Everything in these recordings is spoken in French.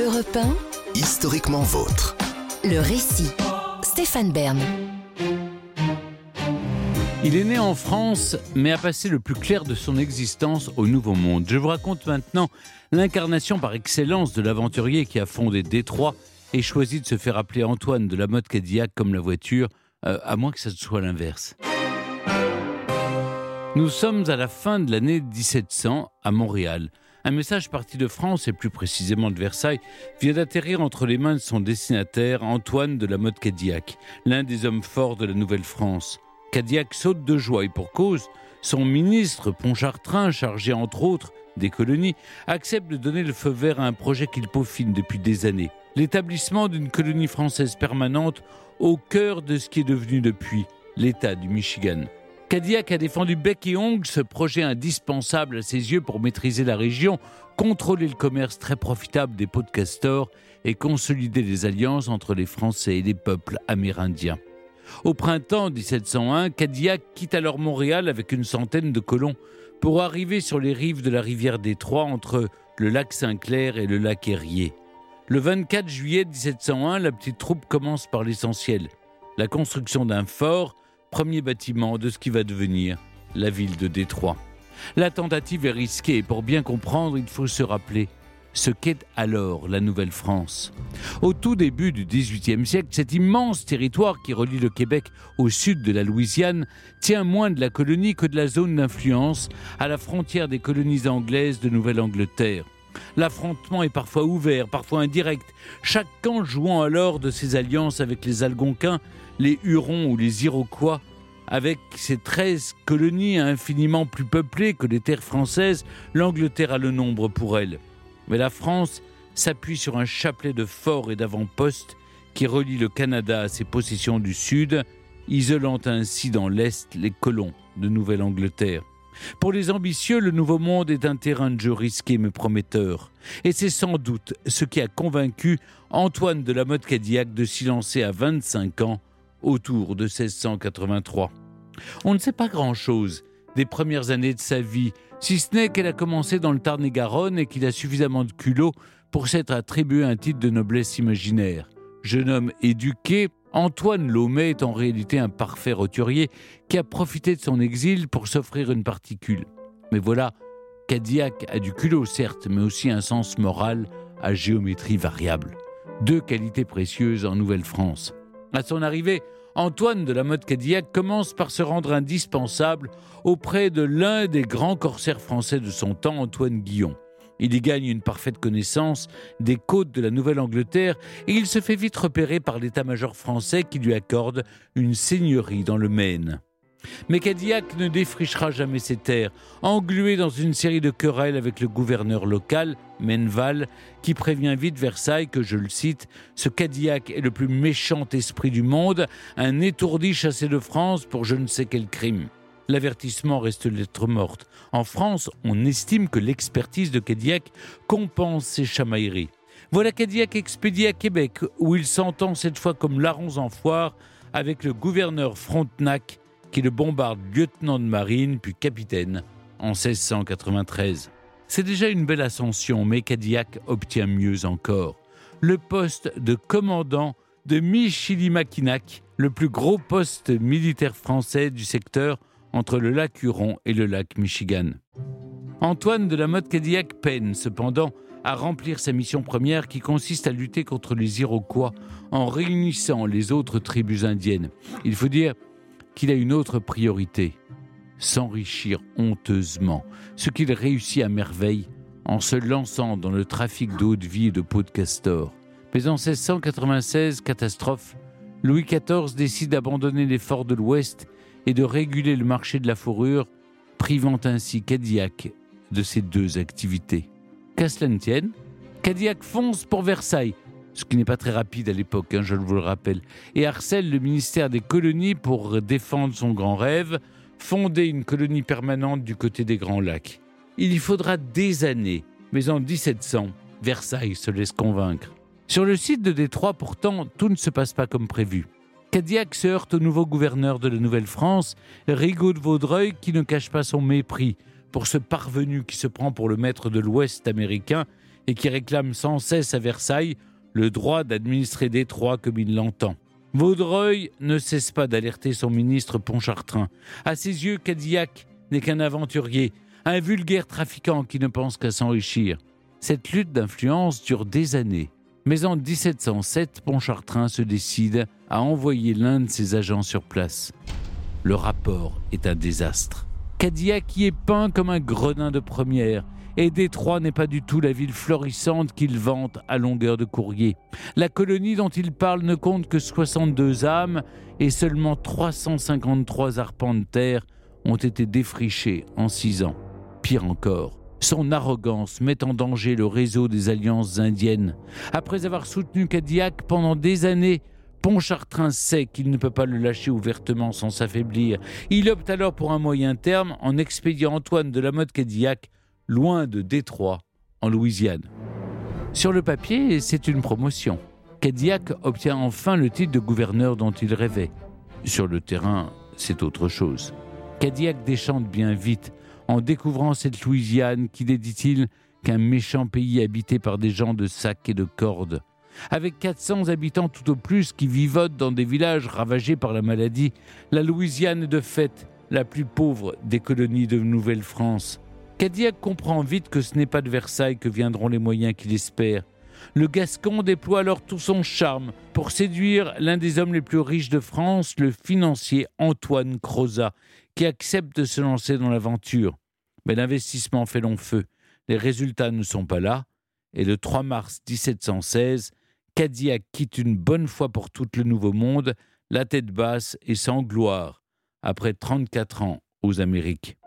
Europe 1, Historiquement vôtre. le récit. Stéphane Bern. Il est né en France, mais a passé le plus clair de son existence au Nouveau Monde. Je vous raconte maintenant l'incarnation par excellence de l'aventurier qui a fondé Détroit et choisi de se faire appeler Antoine de la mode Cadillac comme la voiture, euh, à moins que ça soit l'inverse. Nous sommes à la fin de l'année 1700 à Montréal. Un message parti de France et plus précisément de Versailles vient d'atterrir entre les mains de son destinataire Antoine de la mode Cadillac, l'un des hommes forts de la Nouvelle-France. Cadillac saute de joie et pour cause, son ministre Pontchartrain, chargé entre autres des colonies, accepte de donner le feu vert à un projet qu'il peaufine depuis des années. L'établissement d'une colonie française permanente au cœur de ce qui est devenu depuis l'État du Michigan. Cadillac a défendu bec et ongle ce projet indispensable à ses yeux pour maîtriser la région, contrôler le commerce très profitable des pots de castor et consolider les alliances entre les Français et les peuples amérindiens. Au printemps 1701, Cadillac quitte alors Montréal avec une centaine de colons pour arriver sur les rives de la rivière Détroit entre le lac Saint-Clair et le lac Erie. Le 24 juillet 1701, la petite troupe commence par l'essentiel, la construction d'un fort, premier bâtiment de ce qui va devenir la ville de Détroit. La tentative est risquée et pour bien comprendre, il faut se rappeler ce qu'est alors la Nouvelle-France. Au tout début du XVIIIe siècle, cet immense territoire qui relie le Québec au sud de la Louisiane tient moins de la colonie que de la zone d'influence à la frontière des colonies anglaises de Nouvelle-Angleterre. L'affrontement est parfois ouvert, parfois indirect, chaque camp jouant alors de ses alliances avec les Algonquins, les Hurons ou les Iroquois, avec ses 13 colonies infiniment plus peuplées que les terres françaises, l'Angleterre a le nombre pour elle. Mais la France s'appuie sur un chapelet de forts et d'avant-postes qui relie le Canada à ses possessions du Sud, isolant ainsi dans l'Est les colons de Nouvelle-Angleterre. Pour les ambitieux, le Nouveau Monde est un terrain de jeu risqué mais prometteur. Et c'est sans doute ce qui a convaincu Antoine de la Motte Cadillac de s'y lancer à 25 ans, autour de 1683. On ne sait pas grand-chose des premières années de sa vie, si ce n'est qu'elle a commencé dans le Tarn-et-Garonne et qu'il a suffisamment de culot pour s'être attribué un titre de noblesse imaginaire. Jeune homme éduqué, Antoine Laumet est en réalité un parfait roturier qui a profité de son exil pour s'offrir une particule. Mais voilà, Cadillac a du culot certes, mais aussi un sens moral à géométrie variable. Deux qualités précieuses en Nouvelle-France. À son arrivée, Antoine de la mode Cadillac commence par se rendre indispensable auprès de l'un des grands corsaires français de son temps, Antoine Guillon. Il y gagne une parfaite connaissance des côtes de la Nouvelle-Angleterre et il se fait vite repérer par l'état-major français qui lui accorde une seigneurie dans le Maine. Mais Cadillac ne défrichera jamais ses terres, englué dans une série de querelles avec le gouverneur local, Menval, qui prévient vite Versailles que, je le cite, ce Cadillac est le plus méchant esprit du monde, un étourdi chassé de France pour je ne sais quel crime. L'avertissement reste lettre morte. En France, on estime que l'expertise de Cadillac compense ses chamailleries. Voilà Cadillac expédié à Québec, où il s'entend cette fois comme larrons en foire avec le gouverneur Frontenac, qui le bombarde lieutenant de marine puis capitaine en 1693. C'est déjà une belle ascension, mais Cadillac obtient mieux encore. Le poste de commandant de Michilimackinac, le plus gros poste militaire français du secteur entre le lac Huron et le lac Michigan. Antoine de la Motte Cadillac peine cependant à remplir sa mission première qui consiste à lutter contre les Iroquois en réunissant les autres tribus indiennes. Il faut dire qu'il a une autre priorité, s'enrichir honteusement, ce qu'il réussit à merveille en se lançant dans le trafic d'eau de vie et de peau de castor. Mais en 1696, catastrophe, Louis XIV décide d'abandonner les forts de l'Ouest et de réguler le marché de la fourrure, privant ainsi Cadillac de ces deux activités. Qu'à cela ne tienne, Cadillac fonce pour Versailles, ce qui n'est pas très rapide à l'époque, hein, je vous le rappelle, et harcèle le ministère des colonies pour défendre son grand rêve, fonder une colonie permanente du côté des Grands Lacs. Il y faudra des années, mais en 1700, Versailles se laisse convaincre. Sur le site de Détroit, pourtant, tout ne se passe pas comme prévu. Cadillac se heurte au nouveau gouverneur de la Nouvelle-France, Rigaud de Vaudreuil, qui ne cache pas son mépris pour ce parvenu qui se prend pour le maître de l'Ouest américain et qui réclame sans cesse à Versailles le droit d'administrer Détroit comme il l'entend. Vaudreuil ne cesse pas d'alerter son ministre Pontchartrain. À ses yeux, Cadillac n'est qu'un aventurier, un vulgaire trafiquant qui ne pense qu'à s'enrichir. Cette lutte d'influence dure des années. Mais en 1707, Pontchartrain se décide à envoyer l'un de ses agents sur place. Le rapport est un désastre. Cadillac y est peint comme un gredin de première, et Détroit n'est pas du tout la ville florissante qu'il vante à longueur de courrier. La colonie dont il parle ne compte que 62 âmes et seulement 353 arpents de terre ont été défrichés en six ans. Pire encore, son arrogance met en danger le réseau des alliances indiennes. Après avoir soutenu Cadillac pendant des années, Pontchartrain sait qu'il ne peut pas le lâcher ouvertement sans s'affaiblir. Il opte alors pour un moyen terme en expédiant Antoine de la Motte Cadillac loin de Détroit, en Louisiane. Sur le papier, c'est une promotion. Cadillac obtient enfin le titre de gouverneur dont il rêvait. Sur le terrain, c'est autre chose. Cadillac déchante bien vite en découvrant cette Louisiane qui n'est, dit-il, qu'un méchant pays habité par des gens de sacs et de cordes. Avec 400 habitants tout au plus qui vivotent dans des villages ravagés par la maladie, la Louisiane est de fait la plus pauvre des colonies de Nouvelle-France. Cadillac comprend vite que ce n'est pas de Versailles que viendront les moyens qu'il espère. Le Gascon déploie alors tout son charme pour séduire l'un des hommes les plus riches de France, le financier Antoine Crozat, qui accepte de se lancer dans l'aventure. Mais l'investissement fait long feu. Les résultats ne sont pas là. Et le 3 mars 1716, Cadillac quitte une bonne fois pour tout le Nouveau Monde, la tête basse et sans gloire, après 34 ans aux Amériques.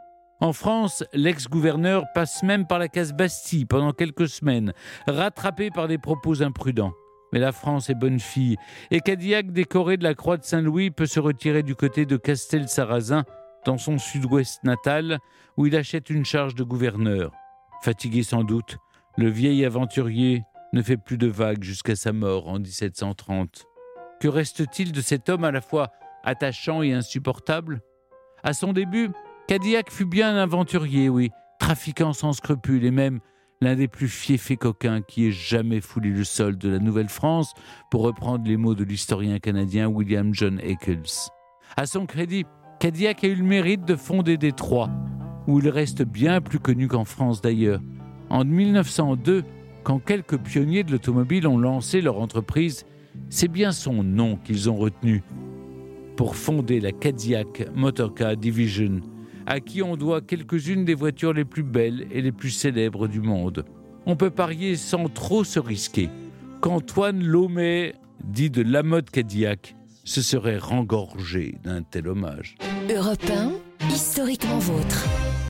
En France, l'ex-gouverneur passe même par la case Bastille pendant quelques semaines, rattrapé par des propos imprudents. Mais la France est bonne fille, et Cadillac, décoré de la Croix de Saint-Louis, peut se retirer du côté de Castel-Sarrazin, dans son sud-ouest natal, où il achète une charge de gouverneur. Fatigué sans doute, le vieil aventurier ne fait plus de vagues jusqu'à sa mort en 1730. Que reste-t-il de cet homme à la fois attachant et insupportable? À son début, Cadillac fut bien un aventurier, oui, trafiquant sans scrupules et même l'un des plus fiefs coquins qui ait jamais foulé le sol de la Nouvelle-France, pour reprendre les mots de l'historien canadien William John Eccles. À son crédit, Cadillac a eu le mérite de fonder Détroit, où il reste bien plus connu qu'en France d'ailleurs. En 1902, quand quelques pionniers de l'automobile ont lancé leur entreprise, c'est bien son nom qu'ils ont retenu pour fonder la Cadillac Motorcar Division, à qui on doit quelques-unes des voitures les plus belles et les plus célèbres du monde. On peut parier sans trop se risquer qu'Antoine Lomé, dit de la mode Cadillac, se serait rengorgé d'un tel hommage. Europe historiquement vôtre.